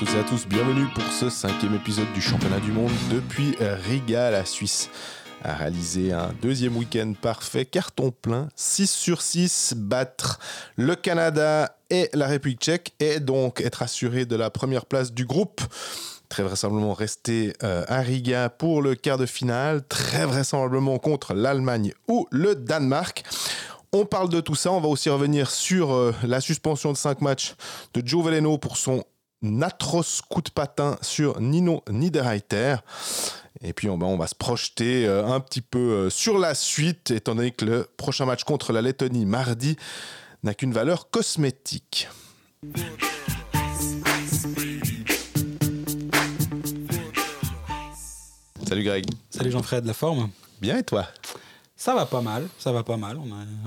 toutes et à tous, bienvenue pour ce cinquième épisode du championnat du monde depuis Riga, la Suisse a réalisé un deuxième week-end parfait, carton plein, 6 sur 6, battre le Canada et la République tchèque et donc être assuré de la première place du groupe. Très vraisemblablement rester euh, à Riga pour le quart de finale, très vraisemblablement contre l'Allemagne ou le Danemark. On parle de tout ça. On va aussi revenir sur euh, la suspension de 5 matchs de Joe Veleno pour son atroce coup de patin sur Nino Niederreiter. Et puis on va, on va se projeter euh, un petit peu euh, sur la suite, étant donné que le prochain match contre la Lettonie mardi n'a qu'une valeur cosmétique. Salut Greg. Salut Jean-Fred, la forme? Bien et toi? Ça va pas mal, ça va pas mal.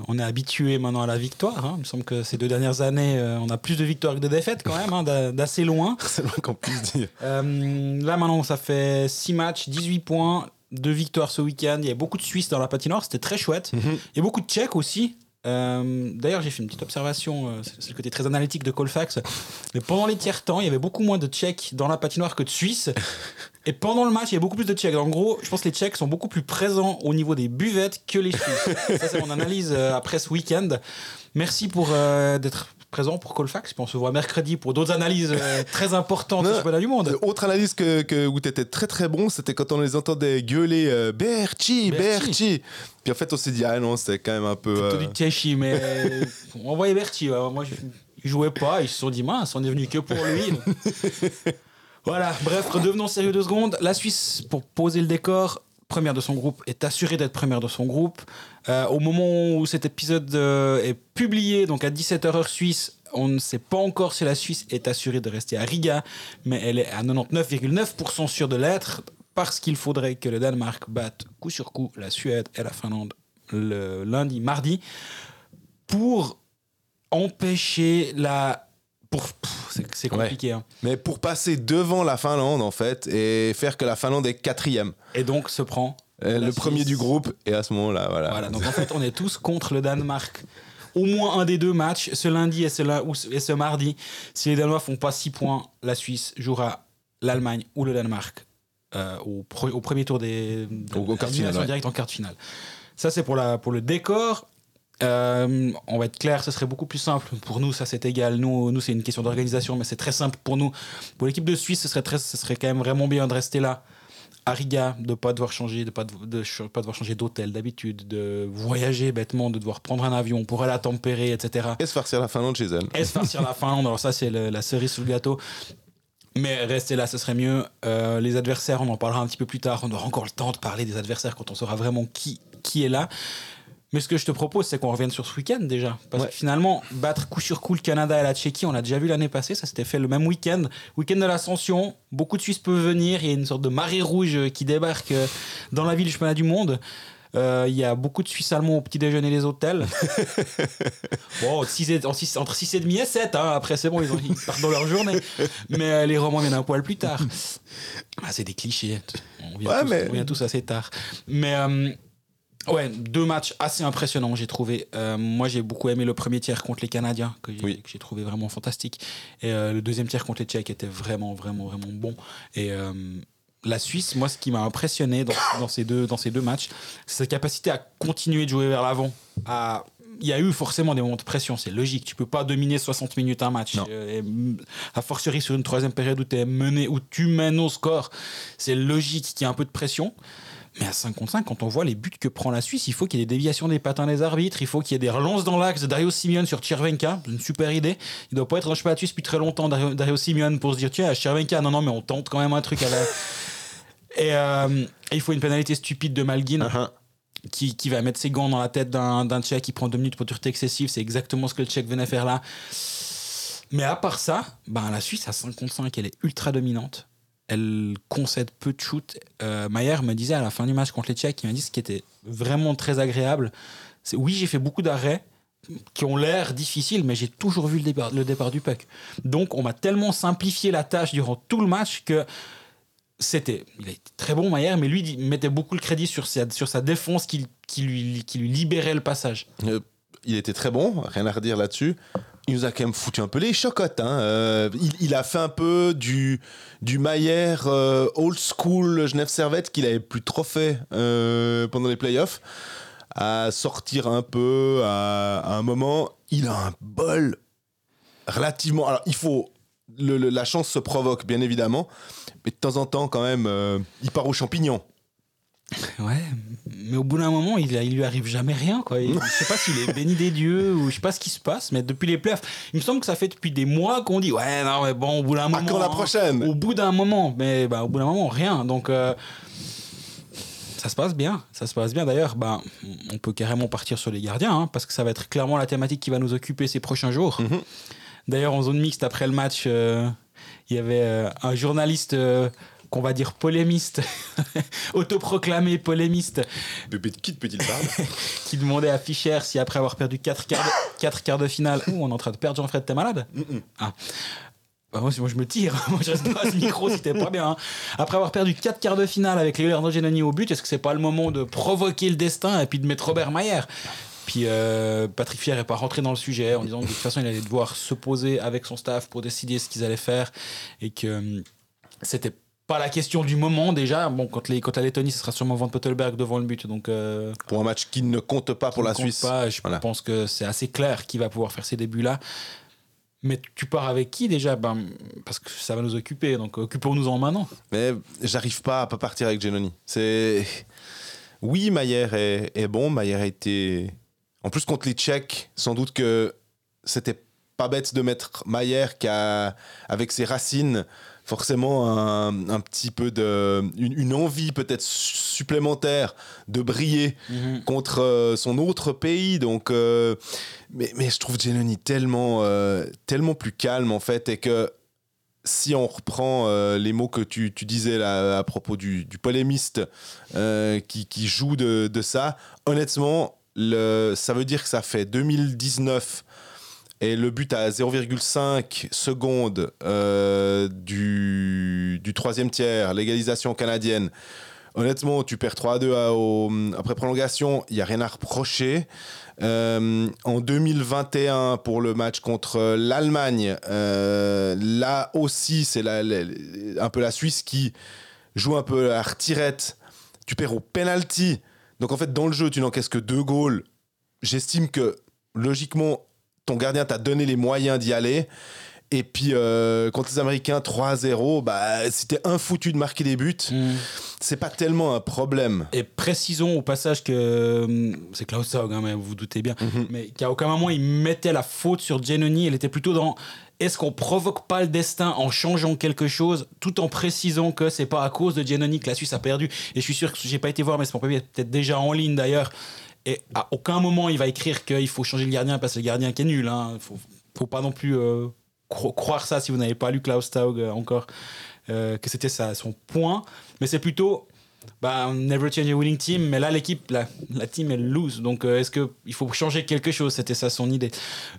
On, est habitué maintenant à la victoire. Hein. Il me semble que ces deux dernières années, euh, on a plus de victoires que de défaites quand même, hein, d'assez loin. C'est loin qu'on puisse dire. Euh, là maintenant, ça fait 6 matchs, 18 points, 2 victoires ce week-end. Il y a beaucoup de Suisses dans la patinoire, c'était très chouette. Mhm. Il y a beaucoup de Tchèques aussi. Euh, d'ailleurs, j'ai fait une petite observation, c'est le côté très analytique de Colfax. Mais pendant les tiers temps, il y avait beaucoup moins de Tchèques dans la patinoire que de Suisses. Et pendant le match, il y a beaucoup plus de Tchèques. En gros, je pense que les Tchèques sont beaucoup plus présents au niveau des buvettes que les Suisses. Ça, c'est mon analyse euh, après ce week-end. Merci pour euh, d'être présent pour Colfax. Puis on se voit mercredi pour d'autres analyses euh, très importantes du championnat du monde. Autre analyse que, que où tu étais très très bon, c'était quand on les entendait gueuler Berchi, Berchi. Puis en fait, on s'est dit, ah non, c'était quand même un peu. Plutôt du Tchéchi, mais on voyait Berchi. Moi, je, il jouait pas. Ils se sont dit, mince, on est venu que pour lui. Voilà, bref, redevenons sérieux deux secondes. La Suisse, pour poser le décor, première de son groupe, est assurée d'être première de son groupe. Euh, au moment où cet épisode euh, est publié, donc à 17h heure suisse, on ne sait pas encore si la Suisse est assurée de rester à Riga, mais elle est à 99,9% sûre de l'être, parce qu'il faudrait que le Danemark batte coup sur coup la Suède et la Finlande le lundi, mardi, pour empêcher la c'est compliqué. Hein. Mais pour passer devant la Finlande, en fait, et faire que la Finlande est quatrième. Et donc se prend. Euh, le premier du groupe, et à ce moment-là, voilà. Voilà, donc en fait, on est tous contre le Danemark. Au moins un des deux matchs, ce lundi et ce, et ce mardi. Si les Danois font pas 6 points, la Suisse jouera l'Allemagne ou le Danemark euh, au, au, premier tour des. au, au quart finale. direct en quart finale. Ça, c'est pour, la, pour le décor. Euh, on va être clair, ce serait beaucoup plus simple. Pour nous, ça c'est égal. Nous, nous c'est une question d'organisation, mais c'est très simple pour nous. Pour l'équipe de Suisse, ce serait, très, ce serait quand même vraiment bien de rester là, à Riga, de pas devoir changer, de pas, de, pas devoir changer d'hôtel d'habitude, de voyager bêtement, de devoir prendre un avion pour aller à tempérer, etc. Et se farcir la Finlande chez elle. Et se farcir la Finlande, alors ça c'est la cerise sous le gâteau. Mais rester là, ce serait mieux. Euh, les adversaires, on en parlera un petit peu plus tard. On aura encore le temps de parler des adversaires quand on saura vraiment qui, qui est là. Mais ce que je te propose, c'est qu'on revienne sur ce week-end déjà. Parce que finalement, battre coup sur coup le Canada et la Tchéquie, on l'a déjà vu l'année passée, ça s'était fait le même week-end. Week-end de l'ascension, beaucoup de Suisses peuvent venir, il y a une sorte de marée rouge qui débarque euh, dans la ville du championnat du monde. Euh, il y a beaucoup de Suisses allemands au petit déjeuner des hôtels. bon, entre 6 et demi et 7, hein. après c'est bon, ils, ont, partent dans leur journée. Mais euh, les Romains viennent un poil plus tard. Ah, c'est des clichés. On vient, tous, on vient tous assez tard. Mais Ouais, deux matchs assez impressionnants, j'ai trouvé. Euh, moi, j'ai beaucoup aimé le premier tiers contre les Canadiens, que j'ai trouvé vraiment fantastique. Et euh, le deuxième tiers contre les Tchèques était vraiment, vraiment, vraiment bon. Et euh, la Suisse, moi, ce qui m'a impressionné dans, ces deux, dans ces deux matchs, c'est sa capacité à continuer de jouer vers l'avant. À... Il y a eu forcément des moments de pression, c'est logique. Tu peux pas dominer 60 minutes un match. Et, a fortiori sur une troisième période où, es mené, où tu mènes au score, c'est logique qu'il y ait un peu de pression. Mais à 5 contre 5, quand on voit les buts que prend la Suisse, il faut qu'il y ait des déviations des patins des arbitres, il faut qu'il y ait des relances dans l'axe de Dario Simeone sur Tchervenka, une super idée. Il doit pas être un cheval depuis très longtemps, Dario, Dario Simeone, pour se dire tiens, Tchervenka, non, non, mais on tente quand même un truc à la. et, euh, il faut une pénalité stupide de Malguin. Uh-huh. Qui, qui, va mettre ses gants dans la tête d'un Tchèque qui prend deux minutes pour dureté excessive. C'est exactement ce que le Tchèque venait faire là. Mais à part ça, ben, la Suisse à 5 contre 5, elle est ultra dominante elle concède peu de shoots. Euh, Mayer me disait à la fin du match contre les Tchèques, il m'a dit ce qui était vraiment très agréable. C'est oui, j'ai fait beaucoup d'arrêts qui ont l'air difficiles, mais j'ai toujours vu le départ, le départ du puck. Donc, on m'a tellement simplifié la tâche durant tout le match que c'était. Il très bon, Mayer, mais lui, il mettait beaucoup le crédit sur sa, défense qui, qui, lui, qui lui libérait le passage. Euh, il était très bon, rien à redire là-dessus. Il nous a quand même foutu un peu les chocottes. Hein. Euh, il, a fait un peu du, du Maillère euh, old school Genève Servette qu'il avait plus trop fait euh, pendant les playoffs. À sortir un peu à, un moment. Il a un bol relativement. Alors, il faut. La chance se provoque, bien évidemment. Mais de temps en temps, quand même, il part aux champignons. Ouais, mais au bout d'un moment, il, il lui arrive jamais rien. Quoi. Il, je sais pas s'il est béni des dieux ou je sais pas ce qui se passe, mais depuis les playoffs, il me semble que ça fait depuis des mois qu'on dit ouais, non, mais bon, au bout d'un moment. Quand la prochaine hein, Au bout d'un moment, mais bah, au bout d'un moment, rien. Donc. Euh, ça se passe bien, ça se passe bien. D'ailleurs, bah, on peut carrément partir sur les gardiens, hein, parce que ça va être clairement la thématique qui va nous occuper ces prochains jours. Mhm. D'ailleurs, en zone mixte, après le match, euh, il y avait euh, un journaliste qu'on va dire polémiste, autoproclamé polémiste. De qui parler Qui demandait à Fischer si après avoir perdu 4 quarts, de, quatre quarts de finale. Ouh, on est en train de perdre Jean-Fred, t'es malade Mm, mm. Ah. Bah, moi, moi, je me tire. Moi, je reste pas à ce micro si t'es pas bien. hein. Après avoir perdu 4 quarts de finale avec Leonardo Genoni au but, est-ce que c'est pas le moment de provoquer le destin et puis de mettre Robert Mayer? Puis euh, Patrick Fier n'est pas rentré dans le sujet en disant que de toute façon il allait devoir se poser avec son staff pour décider ce qu'ils allaient faire et que euh, c'était pas la question du moment déjà. Bon, quand, les, quand la Lettonie, ce sera sûrement Van Pottelberg devant le but. Donc, euh, Pour un match qui ne compte pas pour la Suisse. pas, je Voilà. pense que c'est assez clair qui va pouvoir faire ces débuts-là. Mais tu pars avec qui déjà? Ben, Parce que ça va nous occuper, donc occupons-nous-en maintenant. Mais j'arrive pas à pas partir avec Genoni. C'est. Oui, Maillère est, est bon. Maillère a été. En plus, contre les Tchèques, sans doute que c'était pas bête de mettre Maillère qui a, avec ses racines, forcément un, un petit peu de. Une, une envie peut-être su- supplémentaire de briller contre euh, son autre pays. Donc, euh, mais, mais je trouve Genoni tellement, euh, tellement plus calme en fait et que si on reprend euh, les mots que tu, tu disais là à propos du, du polémiste euh, qui, qui joue de, de ça, honnêtement, le, ça veut dire que ça fait 2019 et le but à 0,5 secondes euh, du, troisième tiers, l'égalisation canadienne. Honnêtement, tu perds 3-2 à- au- après prolongation, il n'y a rien à reprocher. Euh, en 2021, pour le match contre l'Allemagne, euh, là aussi, c'est un peu la Suisse qui joue un peu à la retirette. Tu perds au penalty. Donc en fait, dans le jeu, tu n'encaisses que deux goals. J'estime que logiquement, ton gardien t'a donné les moyens d'y aller. Et puis, euh, contre les Américains, 3-0, bah, si t'es un foutu de marquer des buts, c'est pas tellement un problème. Et précisons au passage que hum, c'est Klaus Haug, hein, mais vous vous doutez bien, Mhm. mais qu'à aucun moment il mettait la faute sur Giannoni. Elle était plutôt dans est-ce qu'on provoque pas le destin en changeant quelque chose, tout en précisant que c'est pas à cause de Giannoni que la Suisse a perdu. Et je suis sûr que j'ai pas été voir, mais c'est peut-être déjà en ligne d'ailleurs. Et à aucun moment il va écrire qu'il faut changer le gardien parce que le gardien qui est nul. Hein. Faut, faut pas non plus euh, cro- croire ça si vous n'avez pas lu Klaus Taug euh, encore, euh, que c'était ça, son point. Mais c'est plutôt bah, never change a winning team, mais là l'équipe, la, la team elle lose. Donc euh, est-ce qu'il faut changer quelque chose? C'était ça son idée.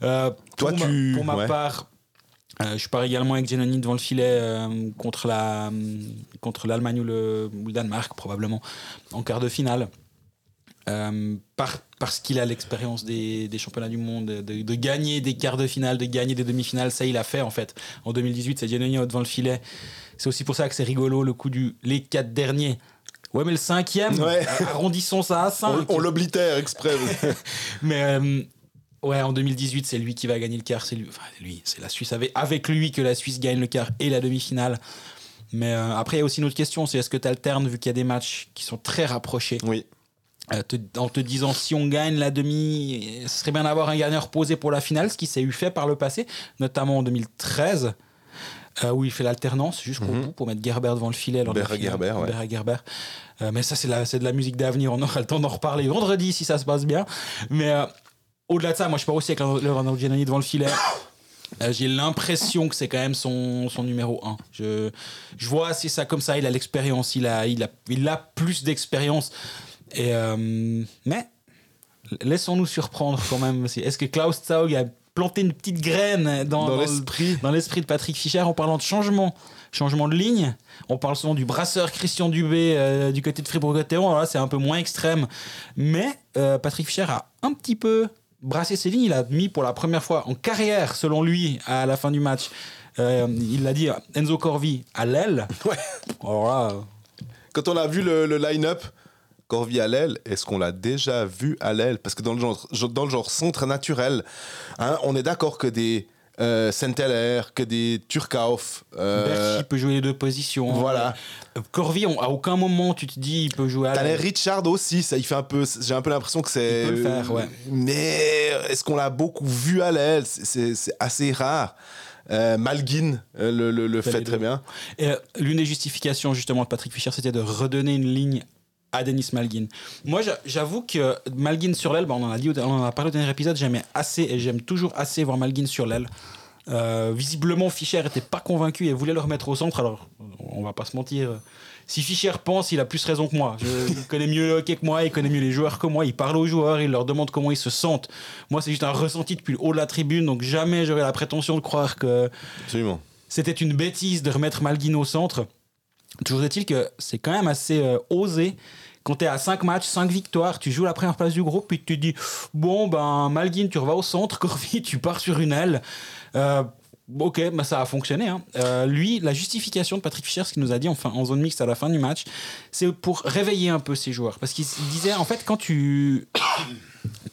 Euh, Toi, pour, tu- ma, pour ma ouais. part, euh, je pars également avec Giannoni devant le filet contre la contre l'Allemagne ou le, ou le Danemark probablement en quart de finale. Euh, par- parce qu'il a l'expérience des, des championnats du monde, de, de gagner des quarts de finale, de gagner des demi-finales, ça il a fait en fait. En 2018, c'est Giannoni devant le filet. C'est aussi pour ça que c'est rigolo le coup du les quatre derniers. Ouais, mais le cinquième, Ouais. arrondissons ça à 5. On, on l'oblitère exprès. Mais euh, ouais, en 2018, c'est lui qui va gagner le quart. C'est lui, enfin lui, c'est la Suisse avec, avec lui que la Suisse gagne le quart et la demi-finale. Mais euh, après, il y a aussi une autre question, c'est est-ce que tu alternes vu qu'il y a des matchs qui sont très rapprochés? Oui. Euh, te- en te disant si on gagne la demi, ce serait bien d'avoir un gardien reposé pour la finale, ce qui s'est eu fait par le passé, notamment en 2013. euh, où il fait l'alternance jusqu'au Mhm. bout pour mettre Gerber devant le filet. lors finale. Gerber, ouais. Gerber. Euh, mais ça, c'est de la musique d'avenir. On aura le temps d'en reparler vendredi si ça se passe bien. Mais euh, au-delà de ça, moi, je pars aussi avec Leonardo Giannini devant le filet. Euh, J'ai l'impression que c'est quand même son, son numéro 1. Je, je vois c'est ça comme ça. Il a l'expérience, il a, il, a, il a plus d'expérience. Et euh, mais laissons-nous surprendre quand même. aussi. Est-ce que Klaus Zaug a planté une petite graine dans, Dans dans le- l'esprit. dans l'esprit de Patrick Fischer en parlant de changement, changement de ligne? On parle souvent du brasseur Christian Dubé euh, du côté de Fribourg-Gotteron. Alors là, c'est un peu moins extrême. Mais euh, Patrick Fischer a un petit peu brasser ses lignes. Il a mis pour la première fois en carrière, selon lui, à la fin du match, euh, il l'a dit, Enzo Corvi à l'aile. Ouais. Alors là, Quand on a vu le, le line-up, Corvi à l'aile, est-ce qu'on l'a déjà vu à l'aile? Parce que dans le genre, dans le genre centre naturel, hein, on est d'accord que des euh, Saint-Heller, que des Turkauf, euh, Berchi peut jouer les deux positions. voilà. Euh, Corvi, on- à aucun moment tu te dis il peut jouer à l'aile. Richard aussi, ça, il fait un peu. J'ai un peu l'impression que c'est. Il peut le faire, ouais. Mais est-ce qu'on l'a beaucoup vu à l'aile? C'est- assez rare. Euh, Malguin euh, le, le- le Fait très bien. Et euh, l'une des justifications justement de Patrick Fischer, c'était de redonner une ligne à Denis Malgin. Moi, j'a- j'avoue que Malgin sur l'aile, bah, on en a dit, au- on en a parlé au dernier épisode, j'aimais assez et j'aime toujours assez voir Malgin sur l'aile. Euh, visiblement, Fischer était pas convaincu et voulait le remettre au centre. Alors, on va pas se mentir. Si Fischer pense, il a plus raison que moi. Je, il connaît mieux le hockey que moi, il connaît mieux les joueurs que moi. Il parle aux joueurs, il leur demande comment ils se sentent. Moi, c'est juste un ressenti depuis le haut de la tribune, donc jamais j'aurais la prétention de croire que c'était une bêtise de remettre Malguin au centre. Toujours est-il que c'est quand même assez euh, osé. Quand tu es à 5 matchs, 5 victoires, tu joues la première place du groupe, puis tu te dis Bon, ben, Malguin, tu revas au centre, Corvi, tu pars sur une aile. Euh, ok, bah, ça a fonctionné. hein. Euh, lui, la justification de Patrick Fischer, ce qu'il nous a dit enfin, en zone mixte à la fin du match, c'est pour réveiller un peu ses joueurs. Parce qu'il il disait En fait, quand tu.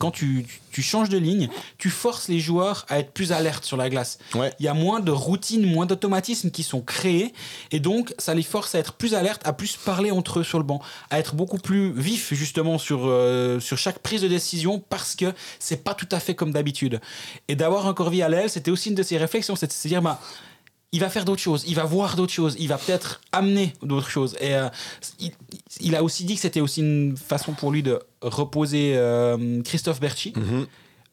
Quand tu, tu changes de ligne, tu forces les joueurs à être plus alertes sur la glace Ouais. il y a moins de routines, moins d'automatismes qui sont créés, et donc ça les force à être plus alertes, à plus parler entre eux sur le banc, à être beaucoup plus vifs justement sur, euh, sur chaque prise de décision, parce que c'est pas tout à fait comme d'habitude. Et d'avoir un Corvi à l'aile, c'était aussi une de ses réflexions, c'est de se dire, bah, il va faire d'autres choses, il va voir d'autres choses, il va peut-être amener d'autres choses. Et euh, il, a aussi dit que c'était aussi une façon pour lui de reposer euh, Christophe Berchi. Mhm.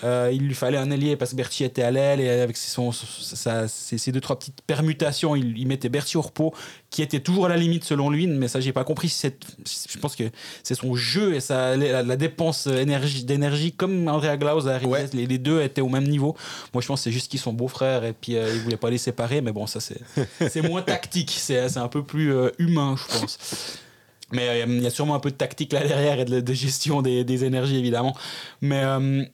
Euh, il lui fallait un ailier parce que Berti était à l'aile et avec son, sa- ses, ses deux trois petites permutations, il, il mettait Berti au repos, qui était toujours à la limite selon lui. Mais ça, j'ai pas compris. Je pense que c'est son jeu et la, la dépense énergie- d'énergie, comme Andrea Glaus Ariès, Ouais. les, les deux étaient au même niveau. Moi, je pense que c'est juste qu'ils sont beaux-frères et puis euh, ils voulaient pas les séparer. Mais bon, ça c'est moins tactique, c'est un peu plus euh, humain, je pense. Mais euh, il y a sûrement un peu de tactique là derrière et de, de gestion des, des énergies, évidemment. Mais euh,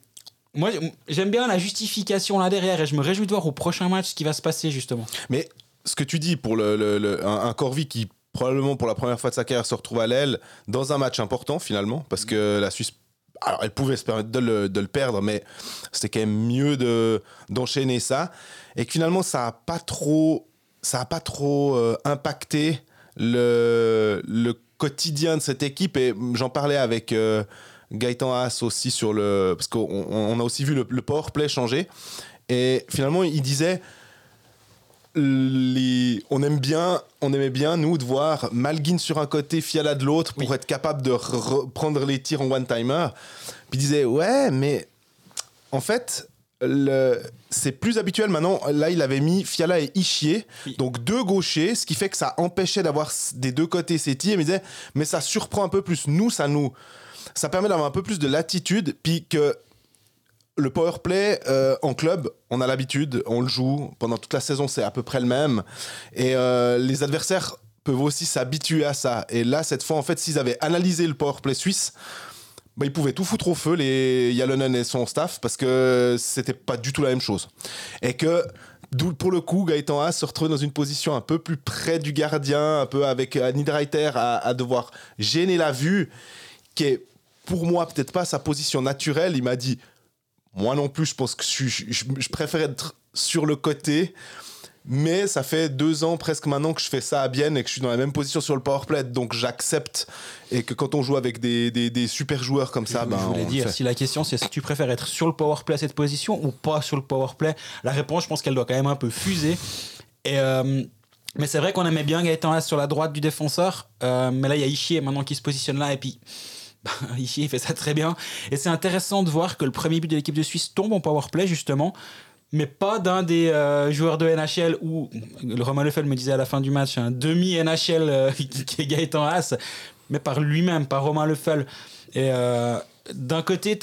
moi, j'aime bien la justification là derrière et je me réjouis de voir au prochain match ce qui va se passer, justement. Mais ce que tu dis pour le, un, un Corvi qui probablement pour la première fois de sa carrière se retrouve à l'aile dans un match important finalement parce que la Suisse alors elle pouvait se permettre de le, de le perdre mais c'était quand même mieux de d'enchaîner ça et que finalement ça a pas trop ça a pas trop euh, impacté le, le quotidien de cette équipe et j'en parlais avec euh, Gaëtan Haas aussi sur le parce qu'on on- a aussi vu le, le power play changer et finalement il disait les, on aime bien, on aimait bien nous de voir Malguin sur un côté, Fiala de l'autre pour être capable de re- prendre les tirs en one timer. Puis il disait ouais, mais en fait le- c'est plus habituel maintenant. Là, il avait mis Fiala et Ishier, Oui. donc deux gauchers, ce qui fait que ça empêchait d'avoir des deux côtés ces tirs. Mais il disait mais ça surprend un peu plus. Nous, ça nous, ça permet d'avoir un peu plus de latitude, puis que le power play euh, en club, on a l'habitude, on le joue pendant toute la saison, c'est à peu près le même. Et euh, les adversaires peuvent aussi s'habituer à ça. Et là, cette fois, en fait, s'ils avaient analysé le power play suisse, bah, ils pouvaient tout foutre au feu, les Yalonen et son staff, parce que c'était pas du tout la même chose. Et que, pour le coup, Gaëtan Haas se retrouvait dans une position un peu plus près du gardien, un peu avec Niederreiter à, à devoir gêner la vue, qui est pour moi peut-être pas sa position naturelle. Il m'a dit moi non plus, je pense que je, je, je- je préfère être sur le côté. Mais ça fait deux ans presque maintenant que je fais ça à Bienne et que je suis dans la même position sur le powerplay. Donc j'accepte. Et que quand on joue avec des, des, des super joueurs comme ça, ben, je voulais on dire, si la question c'est si tu préfères être sur le power play à cette position ou pas sur le power play, la réponse, je pense qu'elle doit quand même un peu fuser. Et. euh, mais c'est vrai qu'on aimait bien Gaëtan sur la droite du défenseur. Euh, mais là, il y a Ishier maintenant qui se positionne là. Et puis, bah, Ishier, il fait ça très bien. Et c'est intéressant de voir que le premier but de l'équipe de Suisse tombe en power play, justement. Mais pas d'un des euh, joueurs de NHL où le Romain Lefebvre me disait à la fin du match un demi-NHL euh, qui est Gaëtan Haas, mais par lui-même, par Romain Lefebvre. Et, euh, d'un côté,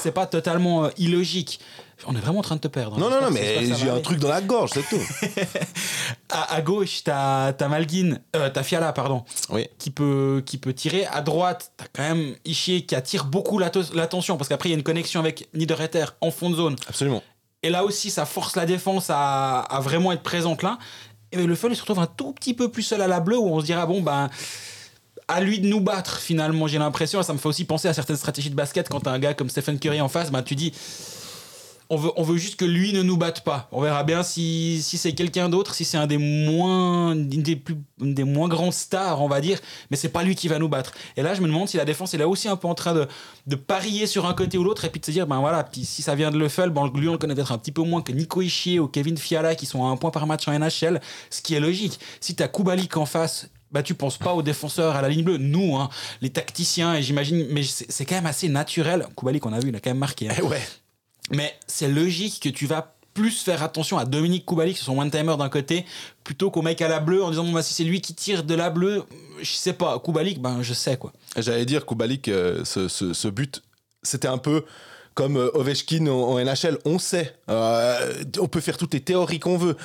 c'est pas totalement euh, illogique. On est vraiment en train de te perdre. hein. Non, non, non, mais j'ai un truc dans la gorge, c'est tout. À, à gauche, t'as as Malguin, euh, t'as Fiala, pardon, Oui. qui peut, qui peut tirer. À droite, t'as quand même Ishier qui attire beaucoup l'atte- l'attention parce qu'après, il y a une connexion avec Niederreiter en fond de zone. Absolument. Et là aussi, ça force la défense à, à vraiment être présente là. Et le fun, il se retrouve un tout petit peu plus seul à la bleue où on se dira, bon, ben, à lui de nous battre finalement, j'ai l'impression. Et Ça me fait aussi penser à certaines stratégies de basket quand t'as un gars comme Stephen Curry en face, ben, tu dis, on veut, juste que lui ne nous batte pas. On verra bien si, c'est quelqu'un d'autre, si c'est un des moins, des, plus, des moins grands stars, on va dire, mais c'est pas lui qui va nous battre. Et là, je me demande si la défense est là aussi un peu en train de, de parier sur un côté ou l'autre et puis de se dire, ben voilà, si ça vient de Leffel, ben lui on le connaît peut-être un petit peu moins que Nico Ishier ou Kevin Fiala qui sont à un point par match en NHL, ce qui est logique. Si t'as Kubalik en face, bah tu penses pas aux défenseurs à la ligne bleue. Nous, hein, les tacticiens, et j'imagine, mais c'est quand même assez naturel. Kubalik, on a vu, il a quand même marqué. hein. Eh ouais. Mais c'est logique que tu vas plus faire attention à Dominique Kubalik sur son one-timer d'un côté plutôt qu'au mec à la bleue en disant bah, si c'est lui qui tire de la bleue, je sais pas. Kubalik, ben je sais quoi. J'allais dire, Kubalik, euh, ce, ce- but, c'était un peu comme euh, Ovechkin en, NHL. On sait. Euh, on peut faire toutes les théories qu'on veut.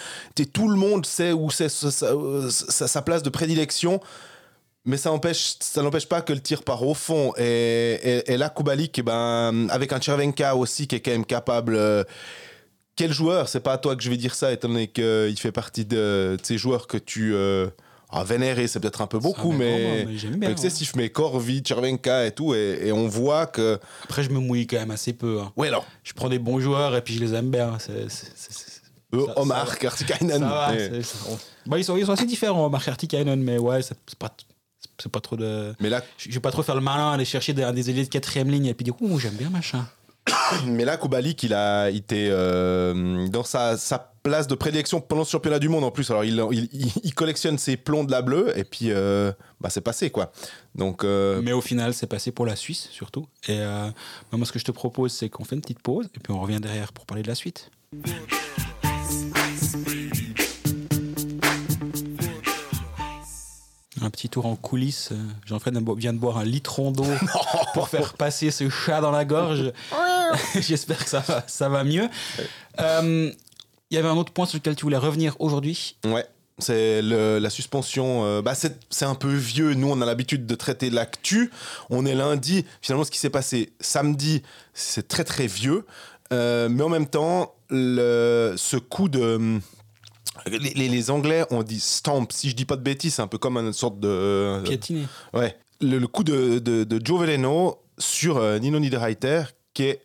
Tout le monde sait où c'est sa place de prédilection. Mais ça empêche, ça n'empêche pas que le tir part au fond. Et, et- et là, Kubalik, eh ben, avec un Chervenka aussi qui est quand même capable. euh, quel joueur C'est pas à toi que je vais dire ça, étant donné qu'il fait partie de, de ces joueurs que tu. Euh, ah, vénérer, c'est peut-être un peu beaucoup, mais, vraiment, mais bien, excessif. Mais Corvi, Chervenka et tout, et, et on voit que. Après, je me mouille quand même assez peu. hein. Ouais, alors, Je prends des bons joueurs et puis je les aime bien. C'est- c'est- Ça- Omar. Kartikainen. Mais, Bah, ils, sont, ils sont assez différents, Mark Artikainen, mais ouais, c'est pas, c'est pas trop de. mais là, Je vais pas trop faire le malin, aller chercher des, des ailiers de quatrième ligne et puis dire ouh j'aime bien machin. mais là, Kubalik, il a été euh, dans sa, sa place de prédilection pendant ce championnat du monde en plus. Alors, il, il, il- il collectionne ses plombs de la bleue, et puis, euh, bah, c'est passé, quoi. Donc, euh, Mais au final, c'est passé pour la Suisse surtout. Et euh, bah, moi, ce que je te propose, c'est qu'on fait une petite pause et puis on revient derrière pour parler de la suite. Un petit tour en coulisses. Jean-Fred vient de boire un litron d'eau pour faire passer ce chat dans la gorge. J'espère que ça va, ça va mieux. Euh, Il y avait un autre point sur lequel tu voulais revenir aujourd'hui. Ouais. C'est la suspension. euh, bah c'est c'est un peu vieux. Nous, on a l'habitude de traiter l'actu. On est lundi. Finalement, ce qui s'est passé samedi, c'est très très vieux. Euh, mais en même temps, le, ce coup de. Les, les- les Anglais ont dit stamp. Si je dis pas de bêtises, c'est un peu comme une sorte de. Piétiné. Ouais. Le, le coup de, de, de Joe Veleno sur euh, Nino Niederreiter, qui est.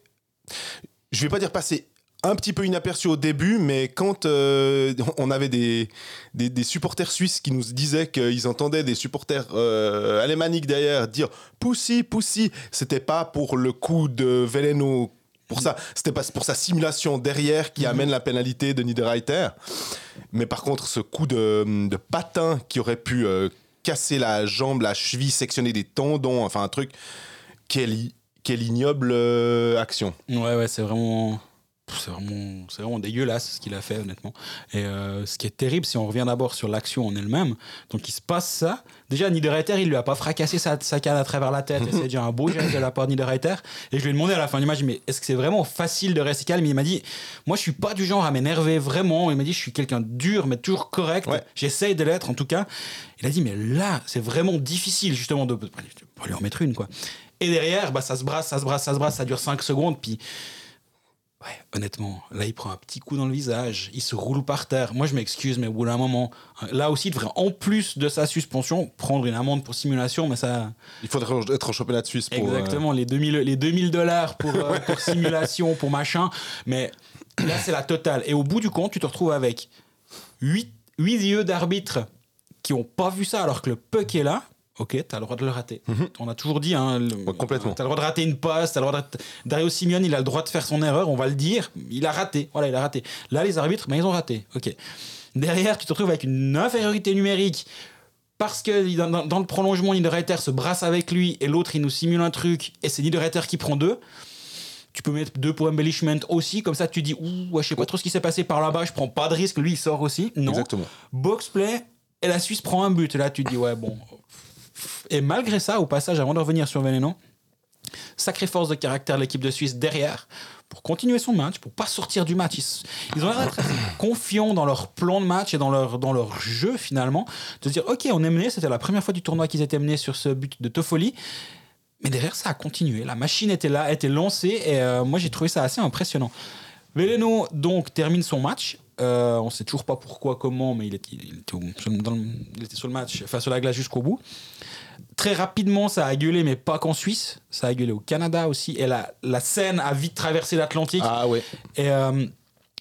Je vais pas dire passé un petit peu inaperçu au début, mais quand euh, on avait des, des, des supporters suisses qui nous disaient qu'ils entendaient des supporters euh, alémaniques derrière dire Pussy, Pussy, c'était pas pour le coup de Veleno. Pour ça, c'était pas pour sa simulation derrière qui amène la pénalité de Niederreiter. Mais par contre, ce coup de, de patin qui aurait pu euh, casser la jambe, la cheville, sectionner des tendons, enfin un truc, quelle, quelle ignoble euh, action. Ouais, ouais, c'est vraiment. C'est vraiment, vraiment dégueulasse ce qu'il a fait, honnêtement. Et euh, ce qui est terrible, si on revient d'abord sur l'action en elle-même, donc il se passe ça. Déjà, Niederreiter, il lui a pas fracassé sa, sa canne à travers la tête, c'est déjà un beau geste de la part de Niederreiter. Et je lui ai demandé à la fin du match, mais est-ce que c'est vraiment facile de rester calme? Il m'a dit, moi je suis pas du genre à m'énerver vraiment. Il m'a dit, je suis quelqu'un dur, mais toujours correct. Ouais. J'essaye de l'être en tout cas. Il a dit, mais là, c'est vraiment difficile justement de, de lui en mettre une, quoi. Et derrière, bah, ça se brasse, ça se brasse, ça se brasse, ça dure 5 secondes, puis Ouais, honnêtement, là, il prend un petit coup dans le visage, il se roule par terre. Moi, je m'excuse, mais au bout d'un moment, là aussi, il devrait, en plus de sa suspension, prendre une amende pour simulation, mais ça. Il faudrait être en championnat de Suisse pour. euh, Exactement, les 2000, les 2000 dollars pour, euh, pour simulation, pour machin. Mais là, c'est la totale. Et au bout du compte, tu te retrouves avec 8, yeux d'arbitres qui ont pas vu ça alors que le puck est là. Ok, t'as le droit de le rater. On a toujours dit, hein, le- Ouais, complètement. T'as le droit de rater une passe, t'as le droit de... Dario Simeone, il a le droit de faire son erreur, on va le dire. Il a raté. Voilà, il a raté. Là, les arbitres, ben, ils ont raté. Ok. Derrière, tu te retrouves avec une infériorité numérique parce que dans, le prolongement, Niederreiter se brasse avec lui et l'autre, il nous simule un truc et c'est Niederreiter qui prend deux. Tu peux mettre deux pour embellishment aussi, comme ça tu dis, ouh, ouais, je sais pas trop ce qui s'est passé par là-bas, je prends pas de risque, lui il sort aussi. Non. Exactement. Box play et la Suisse prend un but. Et là, tu dis, ouais, bon. Et malgré ça, au passage, avant de revenir sur Veneno, Sacrée force de caractère de l'équipe de Suisse derrière pour continuer son match, pour pas sortir du match. Ils, ont l'air confiants dans leur plan de match et dans leur, dans leur jeu finalement. De dire, ok, on est mené, c'était la première fois du tournoi qu'ils étaient menés sur ce but de Toffoli. Mais derrière, ça a continué. La machine était là, était lancée et euh, moi j'ai trouvé ça assez impressionnant. Veleno donc termine son match. Euh, on sait toujours pas pourquoi, comment, mais il était, il était, au- dans le- il était sur le match, enfin sur la glace jusqu'au bout. Très rapidement, ça a gueulé, mais pas qu'en Suisse. Ça a gueulé au Canada aussi. Et la, la scène a vite traversé l'Atlantique. Ah ouais. Et, euh,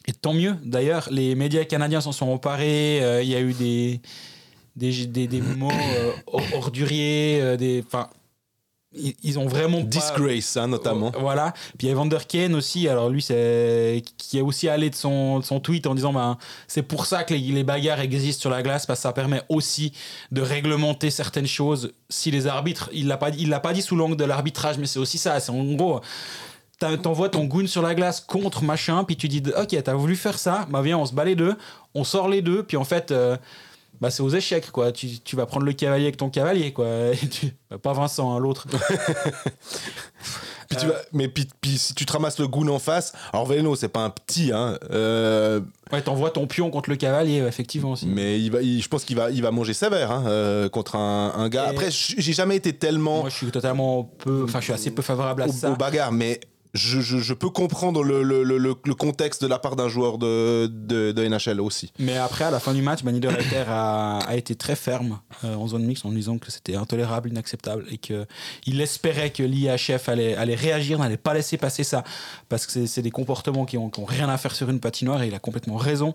et tant mieux. D'ailleurs, les médias canadiens s'en sont emparés. Euh, Il y a eu des, des, des, des mots or- orduriers. des, enfin, ils, ils ont vraiment pas- Disgrace, hein, notamment. euh, Voilà. Puis il y a Vander Kane aussi. Alors lui, c'est qui est aussi allé de son, de son tweet en disant ben, c'est pour ça que les, les bagarres existent sur la glace parce que ça permet aussi de réglementer certaines choses. Si les arbitres, il l'a pas, il l'a pas dit sous l'angle de l'arbitrage, mais c'est aussi ça. C'est en gros. T'envoies ton goon sur la glace contre machin, puis tu dis ok t'as voulu faire ça, bah viens on se bat les deux, on sort les deux, puis en fait euh, bah c'est aux échecs quoi. Tu, tu vas prendre le cavalier avec ton cavalier quoi. Et tu- bah, pas Vincent hein, l'autre. Puis tu vas- mais puis, puis si tu te ramasses le goon en face, alors Veleno, c'est pas un petit, hein, euh, Ouais, t'envoies ton pion contre le cavalier, effectivement aussi. mais il va, il- je pense qu'il va, il va manger sévère hein, euh, contre un, un gars. Et- Après, j'ai jamais été tellement Moi, je suis totalement peu. Enfin, je suis assez peu favorable à au, ça. au bagarre, mais je, peux comprendre le, contexte de la part d'un joueur de, de, de NHL aussi. Mais après, à la fin du match, Manny Niederreiter a, a été très ferme euh, en zone mixte en disant que c'était intolérable, inacceptable et qu'il espérait que l'IHF allait, réagir, n'allait pas laisser passer ça parce que c'est- des comportements qui ont, qui ont rien à faire sur une patinoire et il a complètement raison.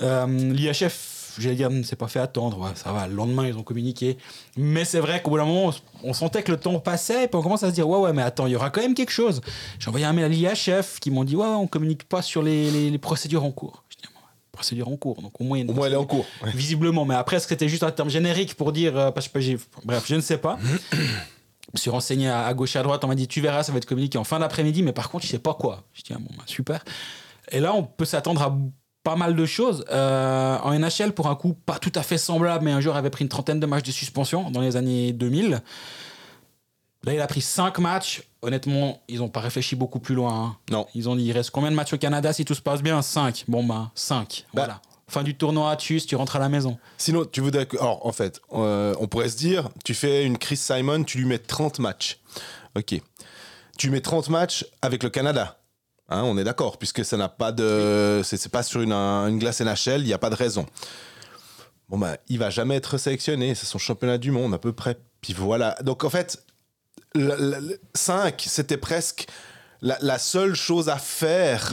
Euh, L'IHF, j'allais dire, ne s'est pas fait attendre. Ouais, ça va, le lendemain, ils ont communiqué. Mais c'est vrai qu'au bout d'un moment, on, on sentait que le temps passait et puis on commence à se dire Ouais, ouais, mais attends, il y aura quand même quelque chose. J'ai envoyé un mail à l'IHF qui m'ont dit Ouais, ouais, on communique pas sur les, les- les procédures en cours. Je dis Bon, Procédure en cours, donc au moins. Au moins, elle est en cours. visiblement. Mais après, est-ce que c'était juste un terme générique pour dire. euh, parce que bref, je ne sais pas. Je me suis renseigné à, à gauche et à droite. On m'a dit Tu verras, ça va être communiqué en fin d'après-midi, mais par contre, je sais pas quoi. Je dis ah, bon, bah, super. Et là, on peut s'attendre à pas mal de choses. Euh, en NHL, pour un coup, pas tout à fait semblable, mais un joueur avait pris une trentaine de matchs de suspension dans les années 2000. Là, il a pris 5 matchs. Honnêtement, ils n'ont pas réfléchi beaucoup plus loin. hein. Non. Ils ont dit il reste combien de matchs au Canada si tout se passe bien? 5. Bon, bah, 5. Bah. Voilà. Fin du tournoi, tu tu rentres à la maison. Sinon, tu voudrais que. Alors, en fait, euh, on pourrait se dire tu fais une Chris Simon, tu lui mets 30 matchs. Ok. Tu mets 30 matchs avec le Canada. Hein, on est d'accord, puisque ça n'a pas de. C'est pas sur une, un- une glace NHL, il n'y a pas de raison. Bon, bah, il va jamais être sélectionné. C'est son championnat du monde, à peu près. Puis voilà. Donc, en fait, 5, c'était presque la, la seule chose à faire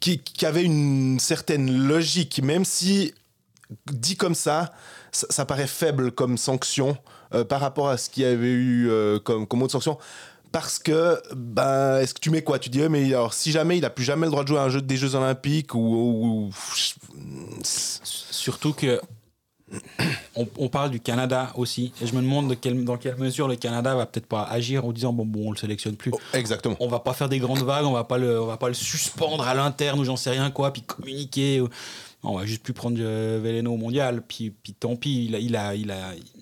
qui, qui avait une certaine logique, même si dit comme ça, ça, ça paraît faible comme sanction euh, par rapport à ce qu'il y avait eu euh, comme, comme autre sanction. Parce que, ben, est-ce que tu mets quoi? Tu dis, eh, mais alors, si jamais il a plus jamais le droit de jouer à un jeu des Jeux Olympiques ou. ou- ou- Surtout que on, on parle du Canada aussi. Et je me demande de dans quelle mesure le Canada va peut-être pas agir en disant bon, bon, on le sélectionne plus. Oh, exactement. On va pas faire des grandes vagues, on va pas le, on va pas le suspendre à l'interne ou j'en sais rien quoi, puis communiquer. On va juste plus prendre euh, Veleno au mondial. Puis, puis tant pis, il a, il a, il a, il a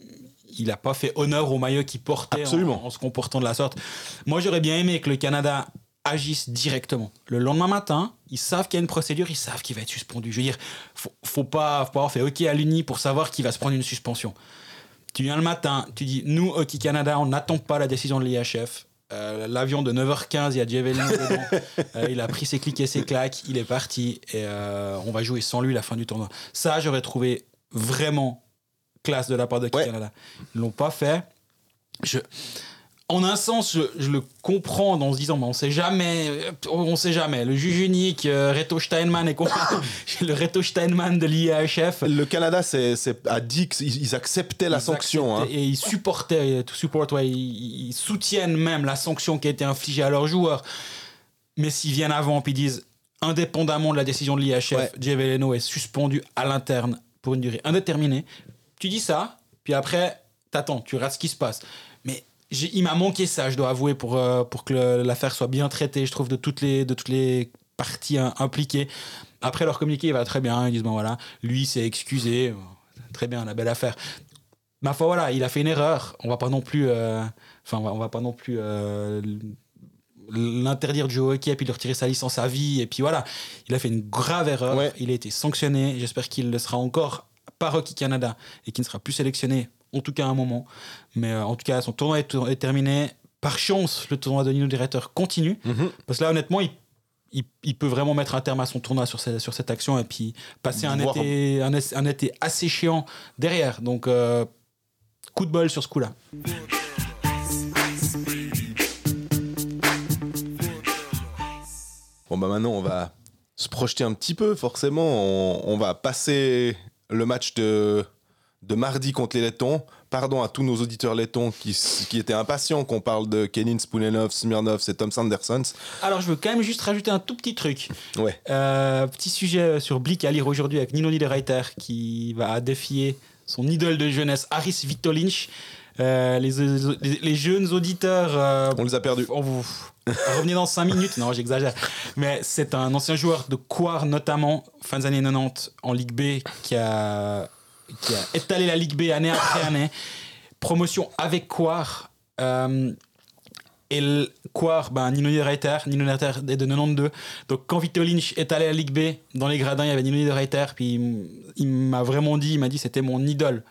pas fait honneur au maillot qu'il portait en, en se comportant de la sorte. Moi, j'aurais bien aimé que le Canada agisse directement. Le lendemain matin, ils savent qu'il y a une procédure, ils savent qu'il va être suspendu. Je veux dire, faut, faut pas, faut pas avoir fait OK à l'Uni pour savoir qu'il va se prendre une suspension. Tu viens le matin, tu dis nous, Hockey Canada, on n'attend pas la décision de l'IHF. Euh, L'avion de 9h15, il y a Javelin dedans. Euh, il a pris ses clics et ses claques, il est parti et euh, on va jouer sans lui la fin du tournoi. Ça, j'aurais trouvé vraiment classe de la part de Ouais. Canada. Ils l'ont pas fait. Je, en un sens, je, je le comprends en se disant, mais on sait jamais, euh, on sait jamais. Le juge unique, euh, Reto Steinman est complètement- le Reto Steinman de l'IAHF. Le Canada c'est, a dit qu'ils ils acceptaient la Ils sanction. hein. Et ils supportaient, support, ouais, ils, ils soutiennent même la sanction qui a été infligée à leurs joueurs. Mais s'ils viennent avant puis disent, indépendamment de la décision de l'IHF, Ouais. Jay Veleno est suspendu à l'interne pour une durée indéterminée, tu dis ça, puis après, t'attends, tu regardes ce qui se passe. Mais il m'a manqué ça, je dois avouer, pour, euh, pour que l'affaire soit bien traitée, je trouve, de toutes les, de toutes les parties hein, impliquées. Après, leur communiqué, il va très bien. Ils disent, bon voilà, lui s'est excusé. Très bien, la belle affaire. Ma foi, voilà, il a fait une erreur. On va pas non plus euh, Enfin, on va, pas non plus euh, l'interdire du hockey puis lui retirer sa licence à vie. Et puis voilà, il a fait une grave erreur. Ouais. Il a été sanctionné. J'espère qu'il le sera encore par Hockey Canada et qu'il ne sera plus sélectionné, en tout cas à un moment. Mais euh, en tout cas, son tournoi est, est terminé. Par chance, le tournoi de Nino Directeur continue. Mhm. Parce que là, honnêtement, il, il, il peut vraiment mettre un terme à son tournoi sur, cette- sur cette action et puis passer un Voir- été, un, es- un été assez chiant derrière. Donc, euh, coup de bol sur ce coup-là. Bon, bah maintenant, on va se projeter un petit peu, forcément. On, on va passer le match de, de mardi contre les Lettons. Pardon à tous nos auditeurs lettons qui, qui étaient impatients qu'on parle de Kenin Spounenov, Smirnov et Tom Sandersons. Alors, je veux quand même juste rajouter un tout petit truc. Ouais. Euh, petit sujet sur Blick à lire aujourd'hui avec Nino Niederreiter qui va défier son idole de jeunesse, Haris Vitolinch. Euh, les, les- les jeunes auditeurs. euh, On les a perdus. on vous revenez dans 5 minutes. Non, j'exagère. Mais c'est un ancien joueur de Coire, notamment, fin des années 90, en Ligue B, qui a, étalé la Ligue B année après année. Promotion avec Coire. Euh, et Coire, ben, Nino Niederreiter, Nino Niederreiter est de 92. Donc quand Vito Lynch est allé à la Ligue B, dans les gradins, il y avait Nino Niederreiter. Puis il m'a vraiment dit, il m'a dit c'était mon idole.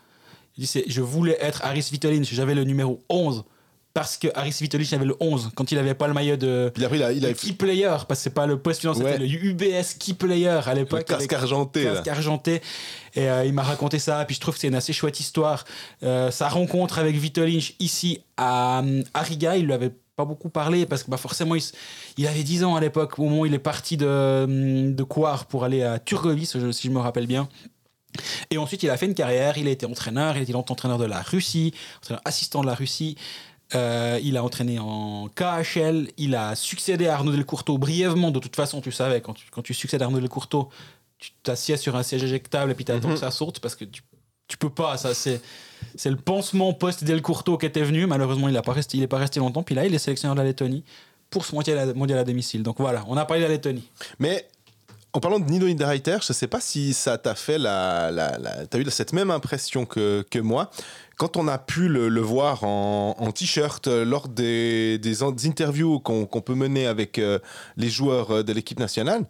Il dit, je voulais être Harris Vito Lynch. J'avais le numéro 11. Parce que Harris Vito Lynch avait le 11. Quand il n'avait pas le maillot de, il a, il a le key player, parce que c'est pas le poste suivant, Ouais. c'était le UBS key player à l'époque. casque argenté. là. casque argenté. Et euh, il m'a raconté ça. Puis je trouve que c'est une assez chouette histoire. Euh, sa rencontre avec Vito Lynch ici à, à Riga, il lui avait pas beaucoup parlé parce que bah, forcément il, il avait 10 ans à l'époque au moment où il est parti de, de Coire pour aller à Turgovie, si je- me rappelle bien. Et ensuite, il a fait une carrière. Il a été entraîneur. Il a été entraîneur de la Russie, entraîneur assistant de la Russie. Euh, il a entraîné en KHL. Il a succédé à Arnaud Delcourteau brièvement. De toute façon, tu savais, quand tu, quand tu succèdes à Arnaud Delcourteau, tu t'assieds sur un siège éjectable et puis tu attends Mhm. que ça saute parce que tu, tu peux pas. Ça, c'est, c'est le pansement post-Delcourteau qui était venu. Malheureusement, il n'est pas, resté- il est pas resté longtemps. Puis là, il est sélectionneur de la Lettonie pour ce mondial à, mondial à domicile. Donc voilà, on a parlé de la Lettonie. Mais en parlant de Nino Niederreiter, je sais pas si ça t'a fait la, t'as eu cette même impression que, moi quand on a pu le, voir en, t-shirt euh, lors des, interviews qu'on peut mener avec euh, les joueurs euh, de l'équipe nationale.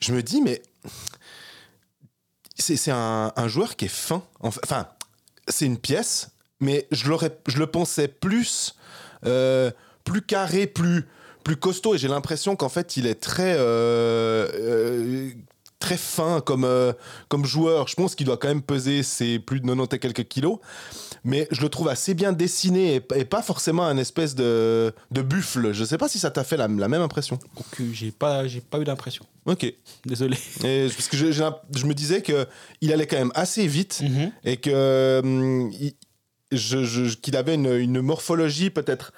Je me dis mais c'est un, joueur qui est fin. Enf- Enfin, c'est une pièce, mais je je le pensais plus, plus carré, plus plus costaud et j'ai l'impression qu'en fait il est très euh, euh, très fin comme euh, comme joueur je pense qu'il doit quand même peser ses plus de 90 et quelques kilos mais je le trouve assez bien dessiné et, et pas forcément un espèce de, de buffle je sais pas si ça t'a fait la, la même impression j'ai pas, j'ai pas eu d'impression. ok Désolé. et, parce que je, me disais que il allait quand même assez vite Mhm. et que hum, il- je- je- qu'il avait une, une morphologie peut-être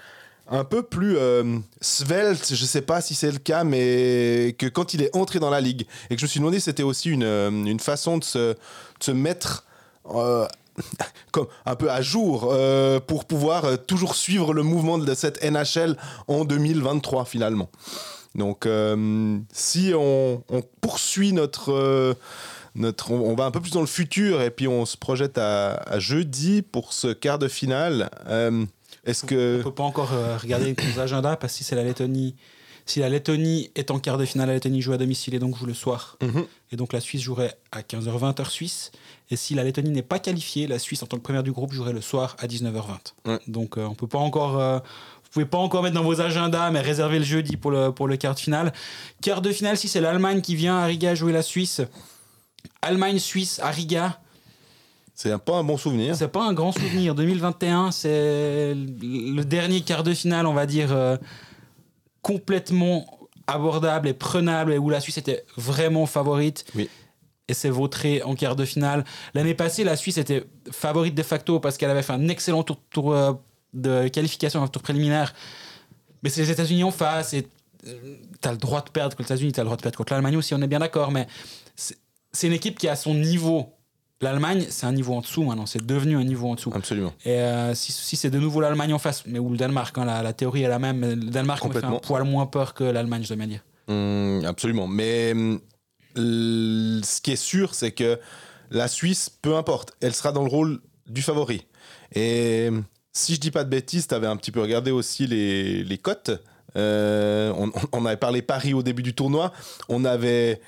un peu plus euh, svelte, je sais pas si c'est le cas, mais que quand il est entré dans la ligue et que je me suis demandé si c'était aussi une, euh, façon de se, mettre euh, comme un peu à jour pour pouvoir toujours suivre le mouvement de cette NHL en 2023 finalement. Donc si on, poursuit notre on, va un peu plus dans le futur et puis on se projette à, jeudi pour ce quart de finale. Est-ce On que peut pas encore euh, regarder nos agendas parce que si c'est la Lettonie, si la Lettonie est en quart de finale, la Lettonie joue à domicile et donc joue le soir. Mhm. Et donc la Suisse jouerait à 15h20 heure suisse. Et si la Lettonie n'est pas qualifiée, la Suisse en tant que première du groupe jouerait le soir à 19h20. Ouais. Donc euh, on peut pas encore, euh, vous pouvez pas encore mettre dans vos agendas, mais réserver le jeudi pour le pour le quart de finale. Quart de finale, si c'est l'Allemagne qui vient à Riga jouer la Suisse, Allemagne-Suisse à Riga. C'est pas un bon souvenir C'est pas un grand souvenir. 2021, c'est le dernier quart de finale, on va dire, euh, complètement abordable et prenable, et où la Suisse était vraiment favorite. Oui. Et s'est vautrée en quart de finale. L'année passée, la Suisse était favorite de facto parce qu'elle avait fait un excellent tour, tour, euh, de qualification, un tour préliminaire. Mais c'est les États-Unis en face, et euh, t'as le droit de perdre contre les États-Unis, t'as le droit de perdre contre l'Allemagne aussi, on est bien d'accord, mais c'est c'est une équipe qui a son niveau. L'Allemagne, c'est un niveau en dessous maintenant, c'est devenu un niveau en dessous. Absolument. Et euh, si, si c'est de nouveau l'Allemagne en face, mais ou le Danemark, hein, la, la théorie est la même, mais le Danemark me fait un poil moins peur que l'Allemagne, je dois bien dire. Hum, absolument. Mais l- ce qui est sûr, c'est que la Suisse, peu importe, elle sera dans le rôle du favori. Et hum, si je dis pas de bêtises, tu avais un petit peu regardé aussi les, les cotes. Euh, on, on avait parlé Paris au début du tournoi. On avait,